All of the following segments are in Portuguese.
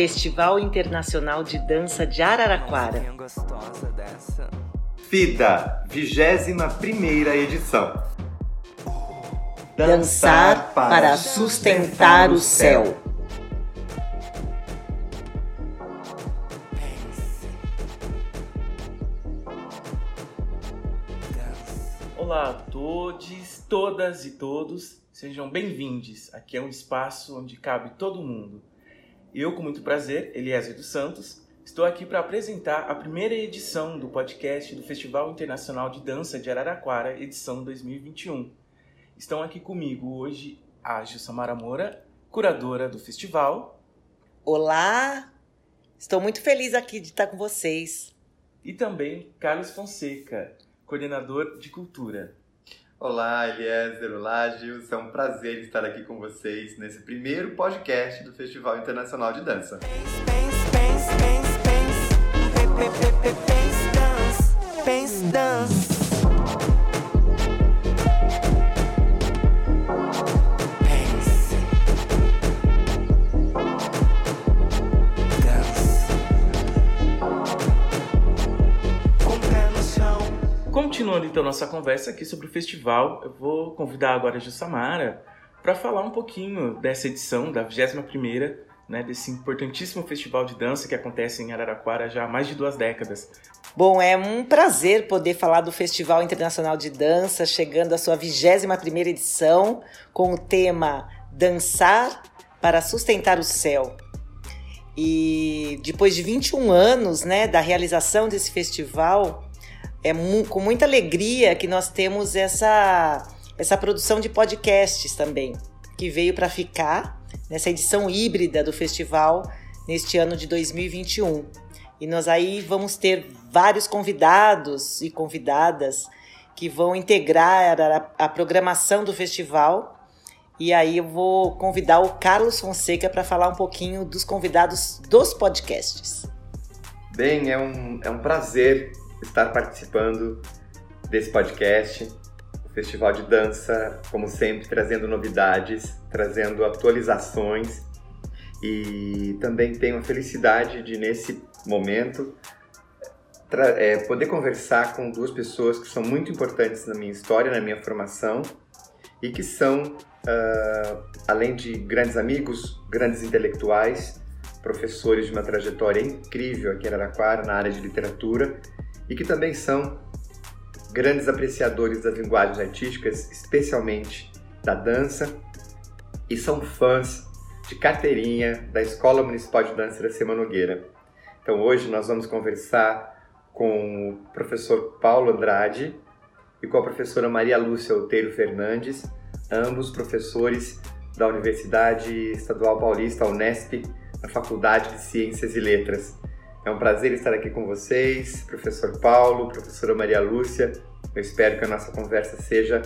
Festival Internacional de Dança de Araraquara. FIDA, 21 edição. Dançar para sustentar o céu. Olá a todos, todas e todos, sejam bem-vindos. Aqui é um espaço onde cabe todo mundo. Eu, com muito prazer, Eliezer dos Santos, estou aqui para apresentar a primeira edição do podcast do Festival Internacional de Dança de Araraquara, edição 2021. Estão aqui comigo hoje a Jussamara Moura, curadora do festival. Olá, estou muito feliz aqui de estar com vocês. E também Carlos Fonseca, coordenador de cultura. Olá, Eliezer, olá, Gilson. É um prazer estar aqui com vocês nesse primeiro podcast do Festival Internacional de Dança. Continuando então nossa conversa aqui sobre o festival, eu vou convidar agora a Jussamara para falar um pouquinho dessa edição, da 21ª, né, desse importantíssimo festival de dança que acontece em Araraquara já há mais de duas décadas. Bom, é um prazer poder falar do Festival Internacional de Dança, chegando à sua 21ª edição, com o tema Dançar para Sustentar o Céu. E depois de 21 anos né, da realização desse festival, é mu com muita alegria que nós temos essa, essa produção de podcasts também, que veio para ficar nessa edição híbrida do festival neste ano de 2021. E nós aí vamos ter vários convidados e convidadas que vão integrar a, a programação do festival. E aí eu vou convidar o Carlos Fonseca para falar um pouquinho dos convidados dos podcasts. Bem, é um, é um prazer estar participando desse podcast, o Festival de Dança, como sempre, trazendo novidades, trazendo atualizações. E também tenho a felicidade de, nesse momento, é, poder conversar com duas pessoas que são muito importantes na minha história, na minha formação e que são, uh, além de grandes amigos, grandes intelectuais, professores de uma trajetória incrível aqui em Araraquara na área de literatura e que também são grandes apreciadores das linguagens artísticas, especialmente da dança, e são fãs de carteirinha da Escola Municipal de Dança da Sema Nogueira. Então hoje nós vamos conversar com o professor Paulo Andrade e com a professora Maria Lúcia Outeiro Fernandes, ambos professores da Universidade Estadual Paulista, Unesp, na Faculdade de Ciências e Letras. É um prazer estar aqui com vocês, professor Paulo, professora Maria Lúcia. Eu espero que a nossa conversa seja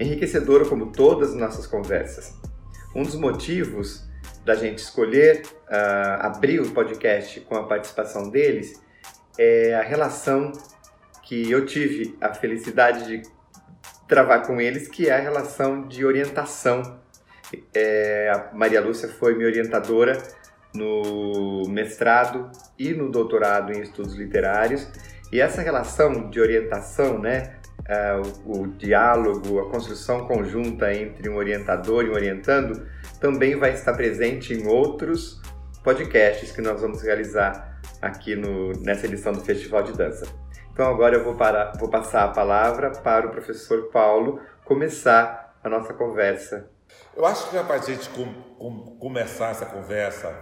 enriquecedora como todas as nossas conversas. Um dos motivos da gente escolher uh, abrir o podcast com a participação deles é a relação que eu tive a felicidade de travar com eles, que é a relação de orientação. É, a Maria Lúcia foi minha orientadora no mestrado e no doutorado em estudos literários. E essa relação de orientação, né, uh, o, o, diálogo, a construção conjunta entre um orientador e um orientando, também vai estar presente em outros podcasts que nós vamos realizar aqui no, nessa edição do Festival de Dança. Então agora eu vou, vou passar a palavra para o professor Paulo começar a nossa conversa. Eu acho que é a gente com, com, começar essa conversa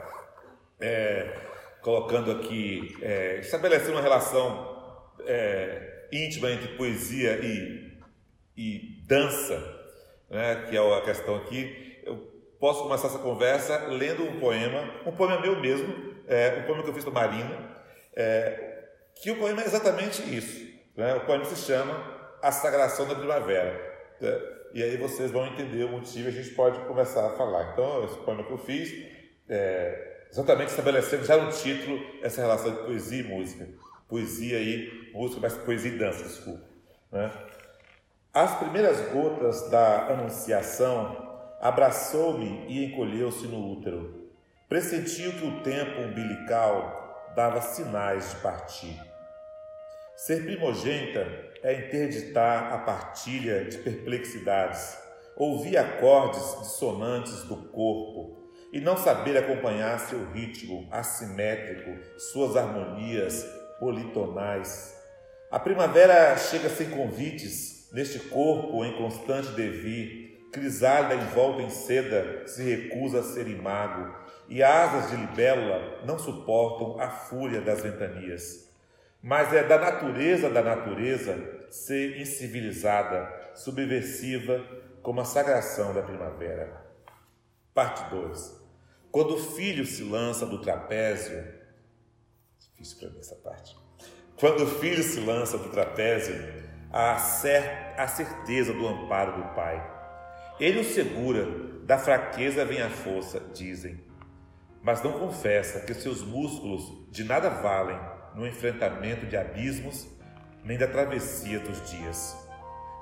é, colocando aqui, é, estabelecendo uma relação é, íntima entre poesia e, e dança, né, que é a questão aqui. Eu posso começar essa conversa lendo um poema, um poema meu mesmo, é, um poema que eu fiz para Marina, é, que o poema é exatamente isso. Né? O poema se chama A Sagração da Primavera. Né? E aí vocês vão entender o motivo e a gente pode começar a falar. Então, esse poema que eu fiz, é, exatamente estabelecendo já no título essa relação de poesia e música. Poesia e música, mas poesia e dança, desculpa. Né? As primeiras gotas da Anunciação abraçou-me e encolheu-se no útero. Pressentiu que o tempo umbilical dava sinais de partir. Ser primogênita é interditar a partilha de perplexidades, ouvir acordes dissonantes do corpo e não saber acompanhar seu ritmo assimétrico, suas harmonias politonais. A primavera chega sem convites, neste corpo em constante devir, crisálida envolta em seda se recusa a ser imago, e asas de libélula não suportam a fúria das ventanias. Mas é da natureza da natureza ser incivilizada, subversiva, como a sagração da primavera. Parte 2. Quando o filho se lança do trapézio, difícil para mim essa parte. Quando o filho se lança do trapézio, há certeza do amparo do pai. Ele o segura, da fraqueza vem a força, dizem, mas não confessa que seus músculos de nada valem no enfrentamento de abismos nem da travessia dos dias.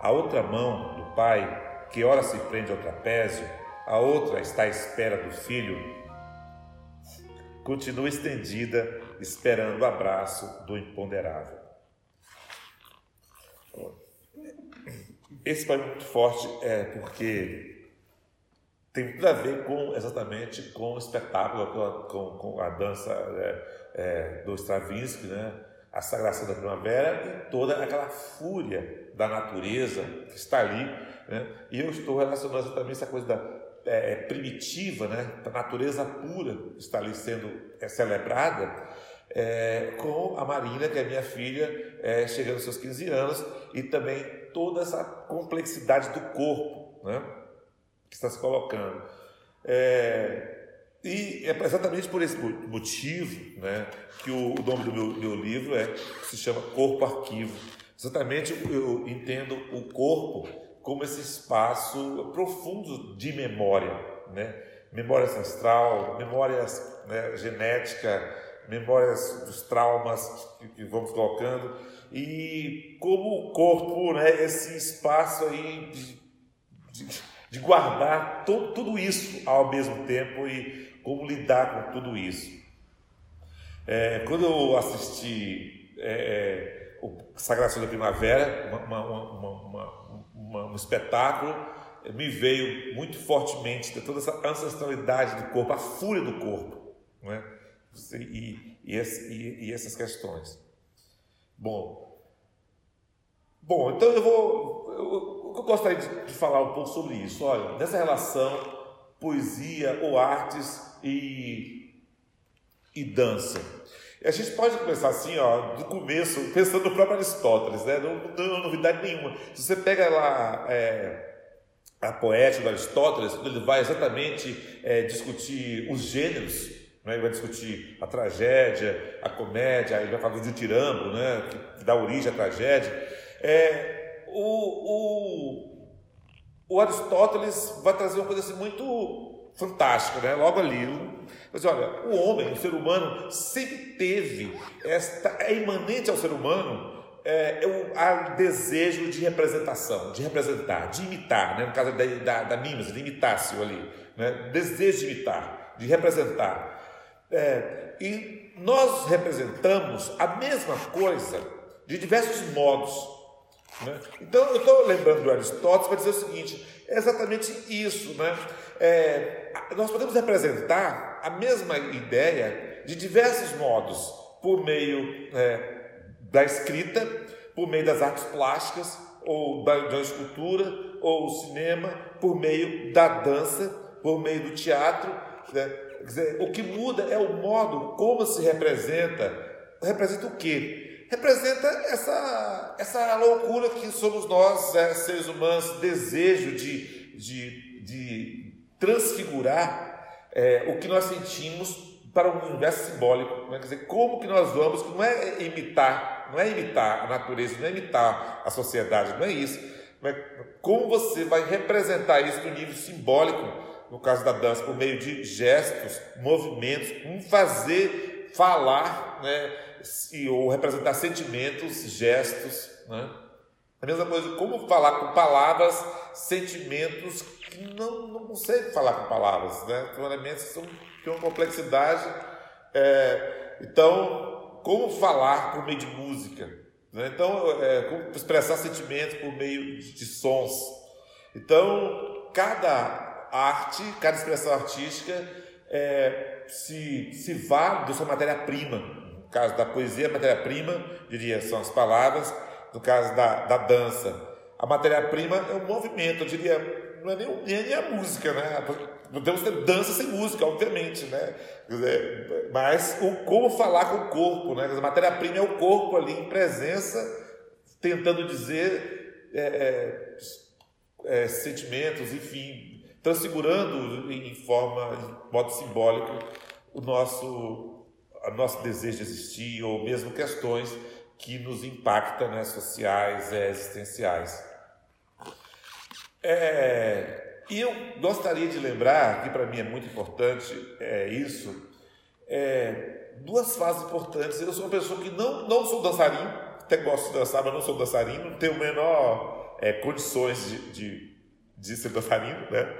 A outra mão do pai, que ora se prende ao trapézio, a outra está à espera do filho, continua estendida, esperando o abraço do imponderável. Esse foi muito forte é porque tem tudo a ver com exatamente com o espetáculo, com a, com, com a dança é, é, do Stravinsky, né? a sagração da primavera e toda aquela fúria da natureza que está ali. Né? E eu estou relacionando exatamente essa coisa da, é, é primitiva, né? da natureza pura está ali sendo é, celebrada, é, com a Marina, que é minha filha, é, chegando aos seus 15 anos, e também toda essa complexidade do corpo né? que está se colocando. É, e é exatamente por esse motivo né, que o, nome do meu, meu livro é, se chama Corpo Arquivo. Exatamente eu entendo o corpo como esse espaço profundo de memória, né? memória ancestral, memórias né, genética, memórias dos traumas que, que, vamos colocando e como o corpo, né, esse espaço aí de, de, de guardar to, tudo isso ao mesmo tempo e como lidar com tudo isso. É, quando eu assisti é, é o Sagração da Primavera, uma, uma, uma, um espetáculo, me veio muito fortemente toda essa ancestralidade do corpo, a fúria do corpo, né? e, e, e, e essas questões. Bom, bom, então eu vou, eu, eu gostaria de, de falar um pouco sobre isso. Olha, nessa relação poesia ou artes e, e dança. A gente pode começar assim, ó, do começo, pensando no próprio Aristóteles, né? não, não, novidade nenhuma. Se você pega lá é, a poética do Aristóteles, ele vai exatamente é, discutir os gêneros, né? ele vai discutir a tragédia, a comédia, ele vai falar do tirambo, né? que dá origem à tragédia. É, o, o, o Aristóteles vai trazer uma coisa assim muito fantástico, né? Logo ali, mas olha, o homem, o ser humano, sempre teve esta, é imanente ao ser humano é, é o desejo de representação, de representar, de imitar, né? No caso da, da, da mimes, de imitácio ali, né? Desejo de imitar, de representar. É, e nós representamos a mesma coisa de diversos modos. Né? Então, eu estou lembrando do Aristóteles para dizer o seguinte: é exatamente isso, né? É, nós podemos representar a mesma ideia de diversos modos, por meio é, da escrita, por meio das artes plásticas, ou da, da escultura, ou cinema, por meio da dança, por meio do teatro. Né? Dizer, o que muda é o modo como se representa. Representa o quê? Representa essa, essa loucura que somos nós, é, seres humanos, desejo de, de, de transfigurar é, o que nós sentimos para um universo simbólico. Né? Quer dizer, como que nós vamos, não é imitar, não é imitar a natureza, não é imitar a sociedade, não é isso. Mas como você vai representar isso no nível simbólico, no caso da dança, por meio de gestos, movimentos, um fazer falar, né? ou representar sentimentos, gestos, né? A mesma coisa, como falar com palavras, sentimentos não, não consegue falar com palavras, né? São elementos são tem uma complexidade. É, então, como falar por meio de música? Né? Então, é, como expressar sentimentos por meio de, de sons. Então, cada arte, cada expressão artística é, se, se vale da sua matéria-prima. No caso da poesia, a matéria-prima, diria, são as palavras. No caso da, da dança, a matéria-prima é o movimento, eu diria, não é nem, nem a música, né? Podemos ter dança sem música, obviamente, né? Mas o como falar com o corpo, né? A matéria-prima é o corpo ali em presença, tentando dizer é, é, é, sentimentos, enfim, transfigurando em forma, em modo simbólico, o nosso, o nosso desejo de existir, ou mesmo questões que nos impactam, né, sociais, é, existenciais. É, e eu gostaria de lembrar, que para mim é muito importante é isso, é, duas fases importantes. Eu sou uma pessoa que não, não sou dançarino, até gosto de dançar, mas não sou dançarino, não tenho menor é, condições de, de, de, ser dançarino, né?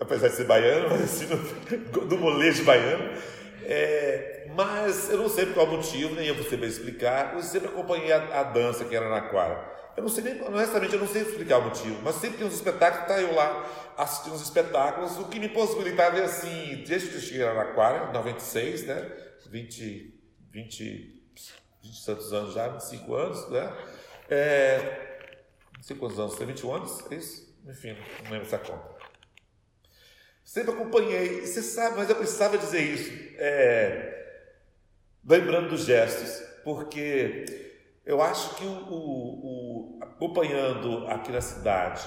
apesar de ser baiano, mas assim, do, molejo baiano. É, mas eu não sei por qual motivo, nem eu vou saber explicar, eu sempre acompanhei a, a dança que era na quadra. Eu não sei nem, honestamente, eu não sei explicar o motivo, mas sempre tem uns espetáculos, tá eu lá assistindo uns espetáculos, o que me possibilitava é assim, desde que eu cheguei lá na Aquária, em 96, né? 20, 20, 20 tantos anos já, 25 anos, né? É, não sei quantos anos, tem 21 anos, é isso? Enfim, não lembro essa conta. Sempre acompanhei, você sabe, mas eu precisava dizer isso, é, lembrando dos gestos, porque eu acho que o, o, o, acompanhando aqui na cidade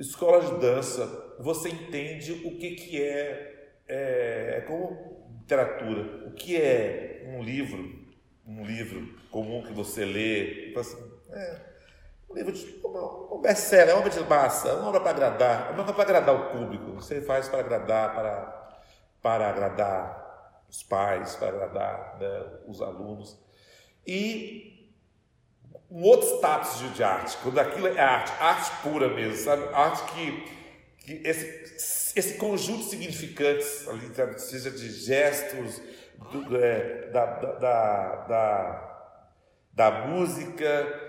escola de dança, você entende o que, que é, é, é como literatura, o que é um livro, um livro comum que você lê, assim, é, um livro de um best-seller, é uma obra de massa, uma obra para agradar, uma obra para agradar o público, você faz para agradar, para, para agradar os pais, para agradar né, os alunos. E um outro status de, de, arte, quando aquilo é arte, arte pura mesmo, sabe? Arte que, que esse, esse conjunto de significantes, ali, seja de gestos, do, é, da, da, da, da, música,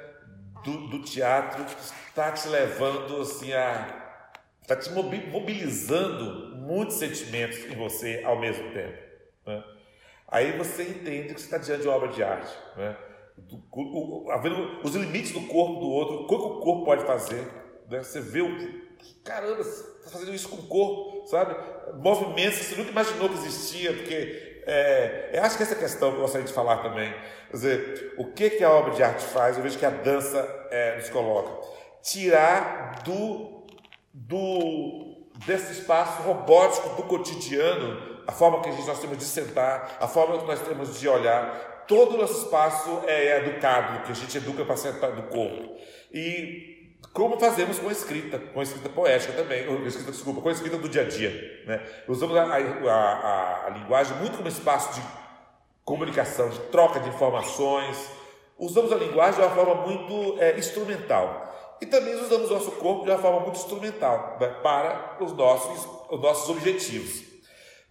do, do teatro, está te levando assim a. está te mobilizando muitos sentimentos em você ao mesmo tempo. Né? Aí você entende que você está diante de uma obra de arte. Né? O, o, os limites do corpo do outro, o que o corpo pode fazer. Né? Você vê o. Caramba, está fazendo isso com o corpo, sabe? Movimentos que você nunca imaginou que existia, porque é, eu acho que essa questão que eu gostaria de falar também. Quer dizer, o que, que a obra de arte faz? Eu vejo que a dança é, nos coloca. Tirar do, do, desse espaço robótico do cotidiano a forma que nós temos de sentar, a forma que nós temos de olhar. Todo o nosso espaço é educado, que a gente educa para sentar do corpo. E como fazemos com a escrita, com a escrita poética também, escrita, desculpa, com a escrita do dia a dia. Né? Usamos a, a, a, linguagem muito como espaço de comunicação, de troca de informações. Usamos a linguagem de uma forma muito é, instrumental. E também usamos nosso corpo de uma forma muito instrumental né, para os nossos, os nossos objetivos.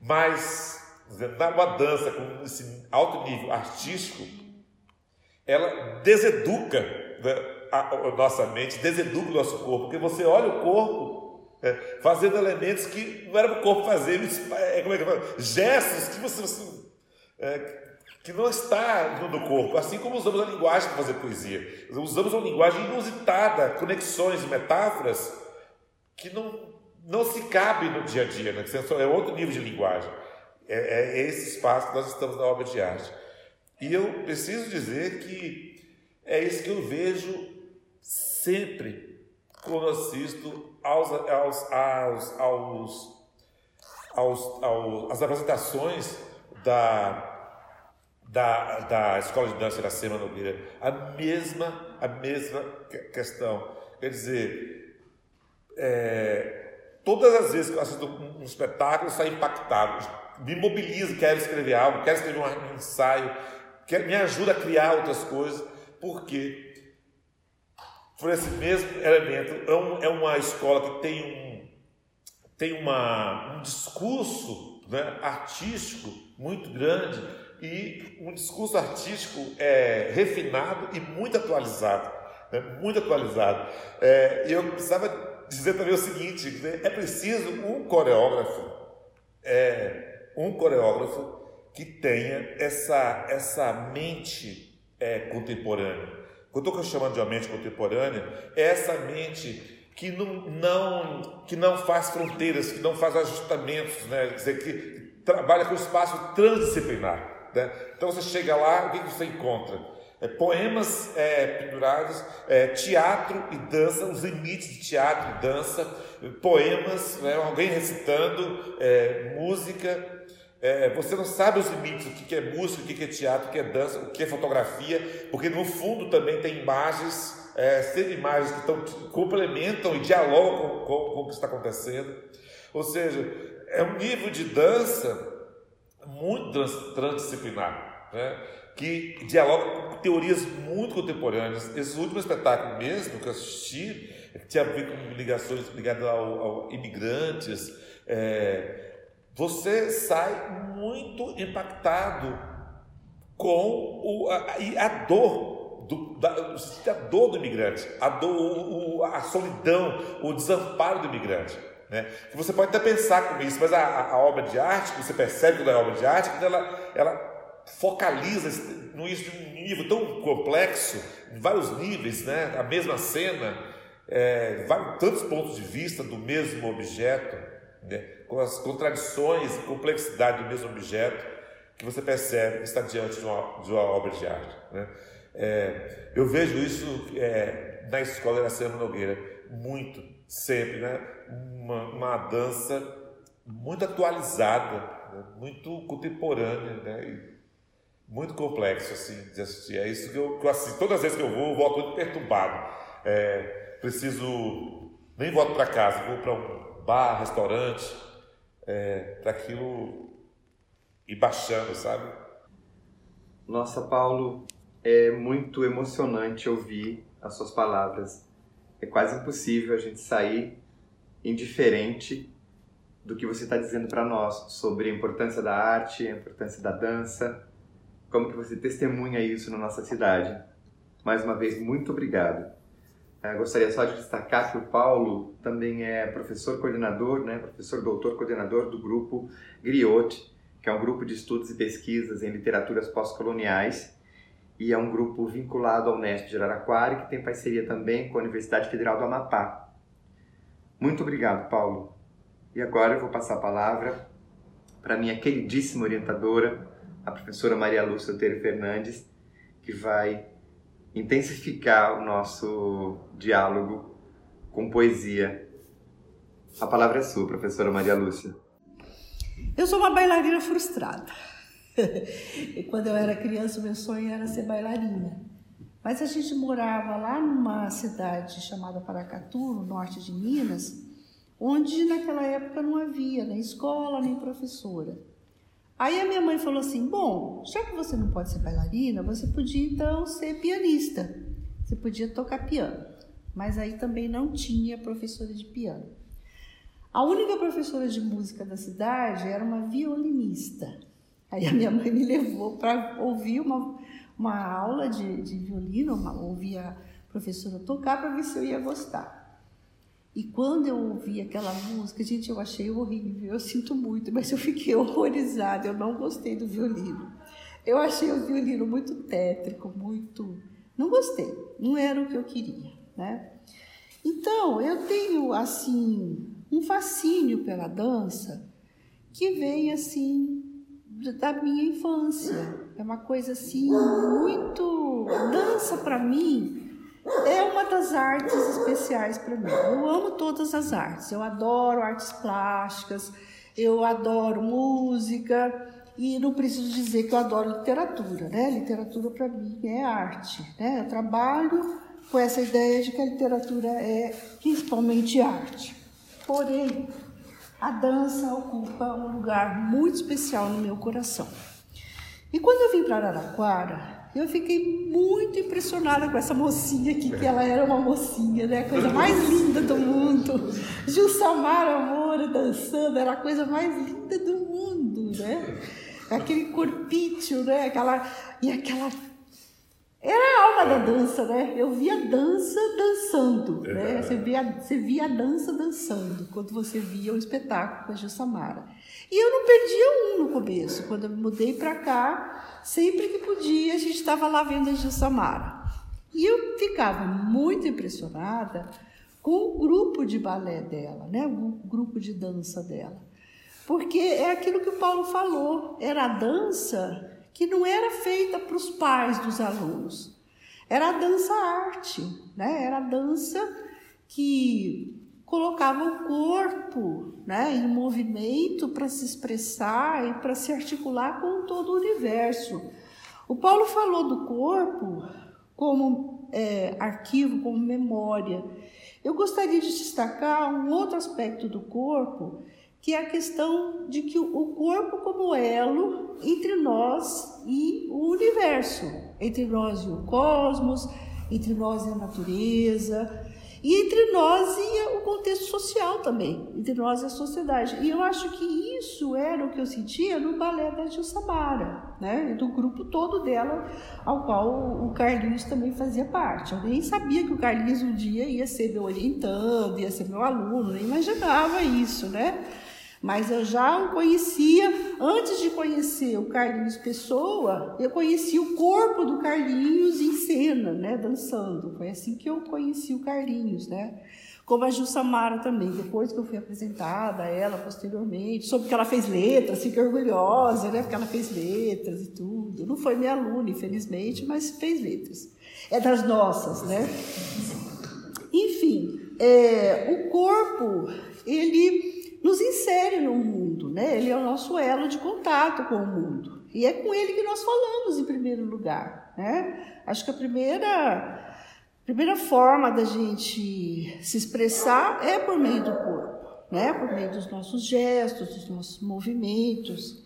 Mas uma dança com esse alto nível artístico, ela deseduca né, a, a, nossa mente, deseduca o nosso corpo, porque você olha o corpo é, fazendo elementos que não era para o corpo fazer, é, como é que gestos que você, você é, que não está no corpo, assim como usamos a linguagem para fazer poesia. Usamos uma linguagem inusitada, conexões, metáforas que não não se cabe no dia a dia, né? é outro nível de linguagem. É, é, esse espaço que nós estamos na obra de arte. E eu preciso dizer que é isso que eu vejo sempre quando assisto aos, aos, aos, aos, aos, aos às apresentações da, da, da Escola de Dança da Sema Nogueira. A mesma, a mesma questão. Quer dizer, é, Todas as vezes que eu assisto um, um espetáculo, eu saio impactado. Me mobilizo, quero escrever algo, quero escrever um, ensaio, quero, me ajuda a criar outras coisas, porque por esse mesmo elemento, é, um, é uma escola que tem um, tem uma, um discurso né, artístico muito grande e um discurso artístico é, refinado e muito atualizado. Né, muito atualizado. É, eu precisava dizer também o seguinte: né, é preciso um coreógrafo, é, um coreógrafo que tenha essa, essa mente é, contemporânea. Quando eu estou chamando de uma mente contemporânea, é essa mente que não, não, que não faz fronteiras, que não faz ajustamentos, né? Quer dizer, que trabalha com espaço transdisciplinar. Né? Então você chega lá, o que você encontra? É, poemas é, pendurados, é, teatro e dança, os limites de teatro e dança, poemas, né? alguém recitando, é, música. É, você não sabe os limites, o que é música, o que é teatro, o que é dança, o que é fotografia, porque no fundo também tem imagens é, ser imagens que estão, complementam e dialogam com, com, com o que está acontecendo. Ou seja, é um nível de dança muito trans, transdisciplinar, né? que dialoga com teorias muito contemporâneas. Esse último espetáculo mesmo que eu assisti, tinha a ver com ligações ligadas ao imigrantes, é, você sai muito impactado com o, a, a dor do, da, a dor do imigrante, a, dor, o, a solidão, o desamparo do imigrante. Né? Você pode até pensar com isso, mas a, a, obra de arte, você percebe quando é obra de arte, ela, ela focaliza no isso de um nível tão complexo, em vários níveis, né? a mesma cena, é, vários, tantos pontos de vista do mesmo objeto? Com as contradições e complexidade do mesmo objeto, que você percebe que está diante de uma, de uma obra de arte. Né? É, eu vejo isso é, na escola Iracema Nogueira, muito, sempre, né? Uma, uma dança muito atualizada, né? muito contemporânea, né? E muito complexo assim, de assistir. É isso que eu, que eu assisto. Todas as vezes que eu vou, eu volto muito perturbado. É, preciso, nem volto para casa, vou para um bar, restaurante, é, para aquilo ir baixando, sabe? Nossa, Paulo, é muito emocionante ouvir as suas palavras. É quase impossível a gente sair indiferente do que você está dizendo para nós sobre a importância da arte, a importância da dança, como que você testemunha isso na nossa cidade. Mais uma vez, muito obrigado. Eu gostaria só de destacar que o Paulo também é professor coordenador, né, professor doutor coordenador do grupo Griot, que é um grupo de estudos e pesquisas em literaturas pós-coloniais e é um grupo vinculado ao Unesp de Araraquara que tem parceria também com a Universidade Federal do Amapá. Muito obrigado, Paulo. E agora eu vou passar a palavra para minha queridíssima orientadora, a professora Maria Lúcia Teiro Fernandes, que vai intensificar o nosso diálogo com poesia. A palavra é sua, professora Maria Lúcia. Eu sou uma bailarina frustrada. quando eu era criança, meu sonho era ser bailarina. Mas a gente morava lá numa cidade chamada Paracatu, no norte de Minas, onde naquela época não havia nem escola, nem professora. Aí a minha mãe falou assim: Bom, já que você não pode ser bailarina, você podia então ser pianista. Você podia tocar piano. Mas aí também não tinha professora de piano. A única professora de música da cidade era uma violinista. Aí a minha mãe me levou para ouvir uma, uma aula de, de violino, uma, ouvir a professora tocar para ver se eu ia gostar. E quando eu ouvi aquela música, gente, eu achei horrível, eu sinto muito, mas eu fiquei horrorizada, eu não gostei do violino. Eu achei o violino muito tétrico, muito. Não gostei, não era o que eu queria, né? Então, eu tenho, assim, um fascínio pela dança que vem, assim, da minha infância. É uma coisa assim muito dança para mim é uma das artes especiais para mim. Eu amo todas as artes. Eu adoro artes plásticas, eu adoro música e não preciso dizer que eu adoro literatura, né? Literatura para mim é arte, né? Eu trabalho com essa ideia de que a literatura é principalmente arte. Porém, a dança ocupa um lugar muito especial no meu coração. E quando eu vim para Araraquara, eu fiquei muito impressionada com essa mocinha aqui, que ela era uma mocinha, né? A coisa mais linda do mundo. Gilsamara Moura dançando, era a coisa mais linda do mundo, né? Aquele corpício, né? Aquela, e aquela era a alma da dança, né? Eu via dança dançando, né? Você via, você via a dança dançando quando você via o espetáculo com a Gilsamara. E eu não perdia um no começo. Quando eu me mudei para cá, sempre que podia, a gente estava lá vendo a Gilsamara. E eu ficava muito impressionada com o grupo de balé dela, né? O grupo de dança dela. Porque é aquilo que o Paulo falou, era a dança que não era feita para os pais dos alunos. Era a dança arte, né? Era a dança que colocava o corpo né, em movimento para se expressar e para se articular com todo o universo. O Paulo falou do corpo como é, arquivo, como memória. Eu gostaria de destacar um outro aspecto do corpo que é a questão de que o corpo como elo entre nós e o universo, entre nós e o cosmos, entre nós e a natureza, e entre nós e o contexto social também, entre nós e a sociedade. E eu acho que isso era o que eu sentia no balé da Gil Samara, né? do grupo todo dela, ao qual o Carlinhos também fazia parte. Eu nem sabia que o Carlinhos um dia ia ser meu orientando, ia ser meu aluno, nem imaginava isso, né? Mas eu já o conhecia, antes de conhecer o Carlinhos Pessoa, eu conheci o corpo do Carlinhos em cena, né, dançando. Foi assim que eu conheci o Carlinhos, né? Como a Jussamara também, depois que eu fui apresentada a ela posteriormente, soube que ela fez letras, fiquei orgulhosa, né, porque ela fez letras e tudo. Não foi minha aluna, infelizmente, mas fez letras. É das nossas, né? Enfim, é, o corpo, ele nos insere no mundo, né? Ele é o nosso elo de contato com o mundo. E é com ele que nós falamos em primeiro lugar, né? Acho que a primeira, primeira forma da gente se expressar é por meio do corpo, né? Por meio dos nossos gestos, dos nossos movimentos.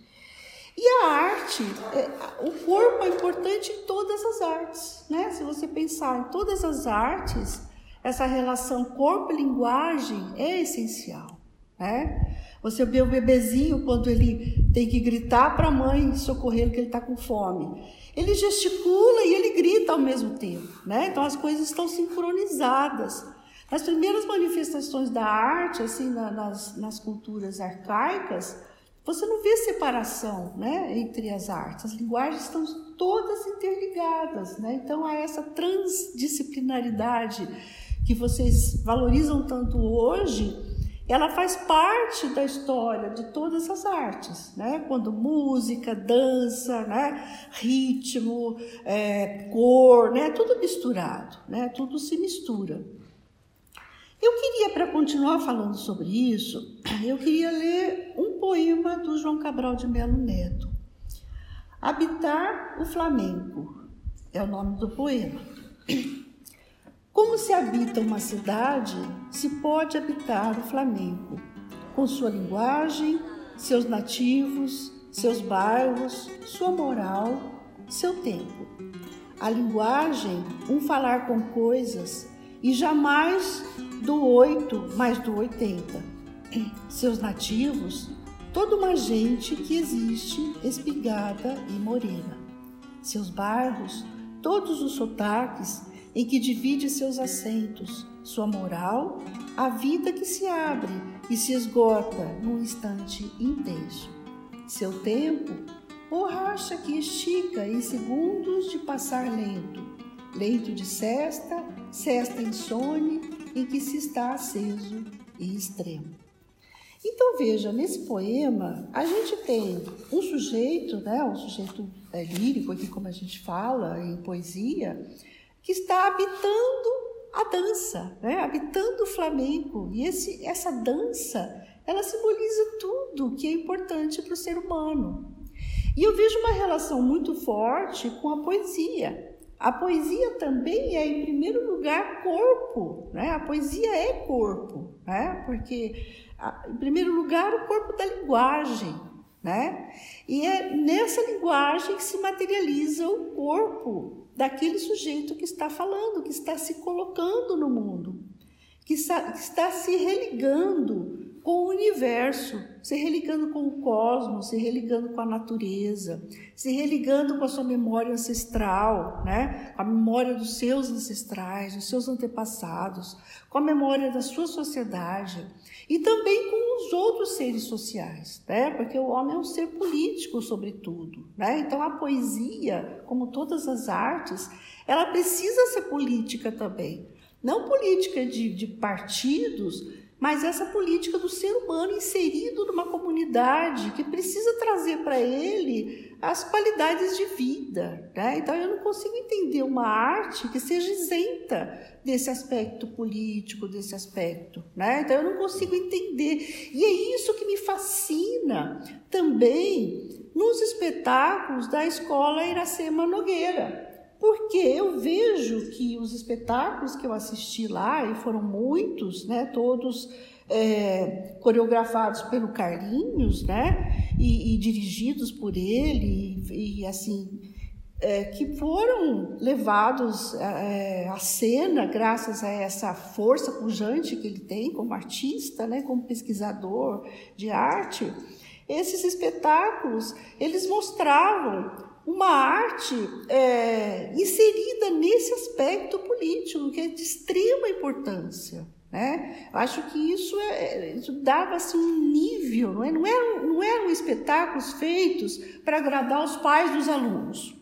E a arte, é, o corpo é importante em todas as artes, né? Se você pensar em todas as artes, essa relação corpo-linguagem é essencial. Né? Você vê o bebezinho quando ele tem que gritar para a mãe socorrer que ele está com fome. Ele gesticula e ele grita ao mesmo tempo. Né? Então as coisas estão sincronizadas. Nas primeiras manifestações da arte, assim, na, nas, nas culturas arcaicas, você não vê separação né, entre as artes. As linguagens estão todas interligadas. Né? Então há essa transdisciplinaridade que vocês valorizam tanto hoje ela faz parte da história de todas as artes, né? Quando música, dança, né? ritmo, é, cor, né? Tudo misturado, né? Tudo se mistura. Eu queria, para continuar falando sobre isso, eu queria ler um poema do João Cabral de Melo Neto. Habitar o Flamengo é o nome do poema. Como se habita uma cidade, se pode habitar o flamenco, com sua linguagem, seus nativos, seus bairros, sua moral, seu tempo. A linguagem, um falar com coisas, e jamais do oito, mas do oitenta. Seus nativos, toda uma gente que existe espigada e morena. Seus bairros, todos os sotaques em que divide seus assentos, sua moral, a vida que se abre e se esgota num instante intenso. Seu tempo, borracha que estica em segundos de passar lento, leito de cesta, cesta insone em que se está aceso e extremo. Então veja, nesse poema a gente tem um sujeito, né, um sujeito é, lírico aqui como a gente fala em poesia, que está habitando a dança, né? habitando o flamenco. E esse, essa dança, ela simboliza tudo que é importante para o ser humano. E eu vejo uma relação muito forte com a poesia. A poesia também é, em primeiro lugar, corpo. Né? A poesia é corpo, né? porque, em primeiro lugar, o corpo da linguagem. Né? E é nessa linguagem que se materializa o corpo daquele sujeito que está falando, que está se colocando no mundo, que está, que está se religando com o universo, se religando com o cosmos, se religando com a natureza, se religando com a sua memória ancestral, né? a memória dos seus ancestrais, dos seus antepassados, com a memória da sua sociedade e também com os outros seres sociais, né? porque o homem é um ser político, sobretudo. Né? Então, a poesia, como todas as artes, ela precisa ser política também. Não política de, de partidos, mas essa política do ser humano inserido numa comunidade que precisa trazer para ele as qualidades de vida. Né? Então eu não consigo entender uma arte que seja isenta desse aspecto político, desse aspecto. Né? Então eu não consigo entender. E é isso que me fascina também nos espetáculos da escola Iracema Nogueira porque eu vejo que os espetáculos que eu assisti lá, e foram muitos, né, todos é, coreografados pelo Carlinhos, né, e, e dirigidos por ele, e, e assim, é, que foram levados é, à cena graças a essa força pujante que ele tem como artista, né, como pesquisador de arte. Esses espetáculos, eles mostravam uma arte é, inserida nesse aspecto político, que é de extrema importância. Né? Acho que isso, é, isso dava assim, um nível, não, é? não, eram, não eram espetáculos feitos para agradar os pais dos alunos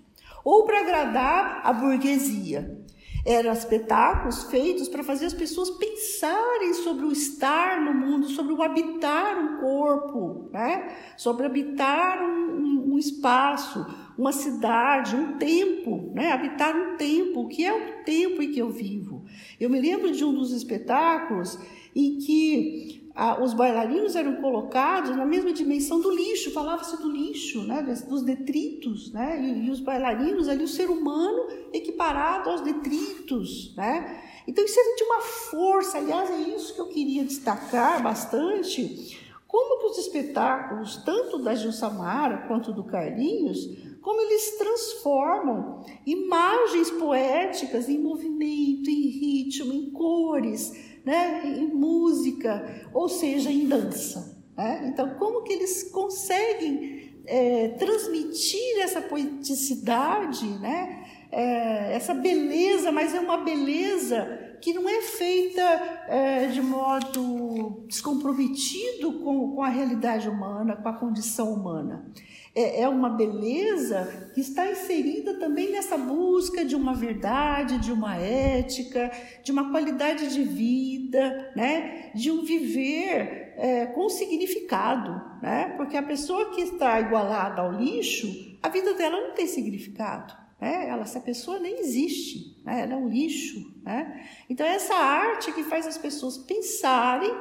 ou para agradar a burguesia. Eram espetáculos feitos para fazer as pessoas pensarem sobre o estar no mundo, sobre o habitar um corpo, né? sobre habitar um, um espaço, uma cidade, um tempo, né? habitar um tempo, o que é o tempo em que eu vivo. Eu me lembro de um dos espetáculos em que os bailarinos eram colocados na mesma dimensão do lixo, falava-se do lixo, né? dos detritos, né? E, e, os bailarinos ali, o ser humano equiparado aos detritos. Né? Então isso era de uma força, aliás, é isso que eu queria destacar bastante, como que os espetáculos, tanto da Gil Samara quanto do Carlinhos, como eles transformam imagens poéticas em movimento, em ritmo, em cores, né, em música, ou seja, em dança. Né? Então, como que eles conseguem é, transmitir essa poeticidade, né? É, essa beleza, mas é uma beleza que não é feita é, de modo descomprometido com, com a realidade humana, com a condição humana é, é uma beleza que está inserida também nessa busca de uma verdade, de uma ética, de uma qualidade de vida, né? de um viver é, com significado. Né? Porque a pessoa que está igualada ao lixo, a vida dela não tem significado. Né? Ela, essa pessoa nem existe, né? ela é um lixo. Né? Então, é essa arte que faz as pessoas pensarem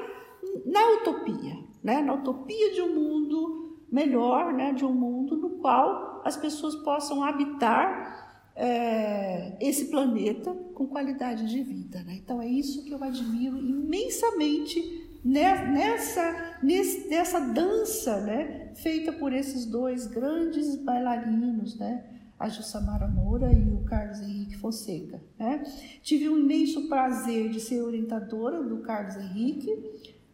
na utopia, né? na utopia de um mundo melhor, né, de um mundo no qual as pessoas possam habitar é, esse planeta com qualidade de vida. Né? Então é isso que eu admiro imensamente nessa, nessa dança né, feita por esses dois grandes bailarinos, né? A Jussamara Moura e o Carlos Henrique Fonseca. Né? Tive um imenso prazer de ser orientadora do Carlos Henrique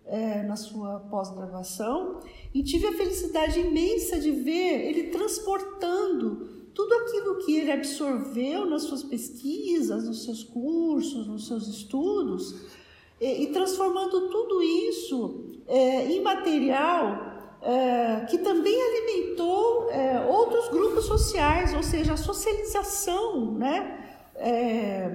é, na sua pós-graduação e tive a felicidade imensa de ver ele transportando tudo aquilo que ele absorveu nas suas pesquisas, nos seus cursos, nos seus estudos, e, e transformando tudo isso é, em material é, que também alimentou é, outros grupos sociais, ou seja, a socialização né, é,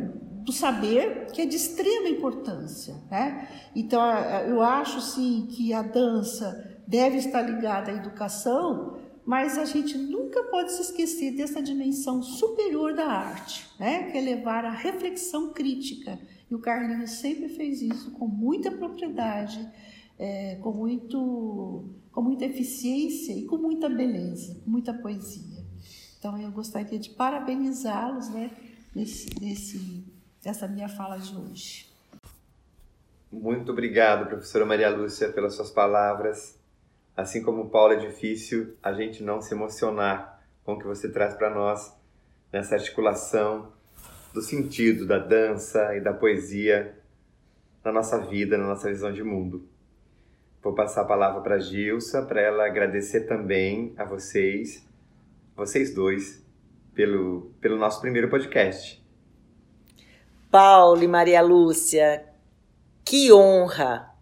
do saber, que é de extrema importância. Né? Então, eu acho sim que a dança deve estar ligada à educação, mas a gente nunca pode se esquecer dessa dimensão superior da arte, né? que é levar à reflexão crítica. E o Carlinhos sempre fez isso com muita propriedade, é, com, muito, com muita eficiência e com muita beleza, muita poesia. Então eu gostaria de parabenizá-los né, nesse, nesse, nessa minha fala de hoje. Muito obrigado, professora Maria Lúcia, pelas suas palavras assim como o Paulo é difícil a gente não se emocionar com o que você traz para nós nessa articulação do sentido da dança e da poesia na nossa vida, na nossa visão de mundo. Vou passar a palavra para a Gilsa, para ela agradecer também a vocês, vocês dois, pelo, pelo nosso primeiro podcast. Paulo e Maria Lúcia, que honra,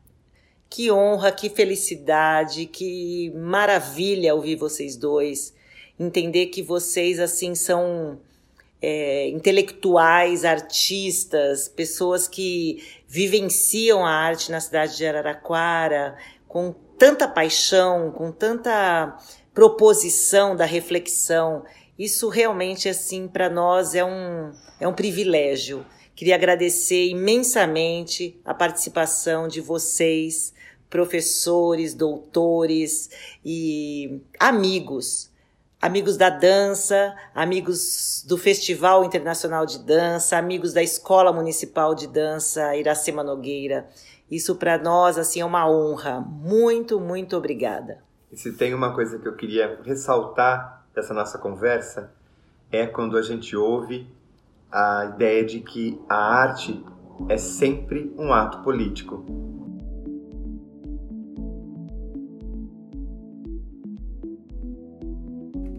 que honra, que felicidade, que maravilha ouvir vocês dois, entender que vocês assim são é, intelectuais, artistas, pessoas que vivenciam a arte na cidade de Araraquara com tanta paixão, com tanta proposição da reflexão. Isso realmente, assim, para nós é um, é um privilégio. Queria agradecer imensamente a participação de vocês, professores, doutores e amigos amigos da dança, amigos do Festival Internacional de Dança, amigos da Escola Municipal de Dança Iracema Nogueira. Isso para nós assim é uma honra. Muito, muito obrigada. E se tem uma coisa que eu queria ressaltar dessa nossa conversa é quando a gente ouve a ideia de que a arte é sempre um ato político.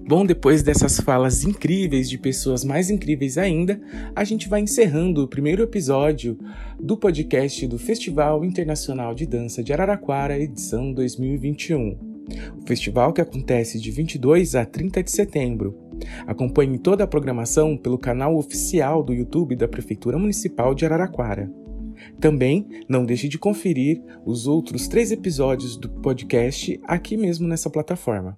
Bom, depois dessas falas incríveis de pessoas mais incríveis ainda, a gente vai encerrando o primeiro episódio do podcast do Festival Internacional de Dança de Araraquara, edição 2021. O festival que acontece de 22 a 30 de setembro. Acompanhe toda a programação pelo canal oficial do YouTube da Prefeitura Municipal de Araraquara. Também não deixe de conferir os outros três episódios do podcast aqui mesmo nessa plataforma.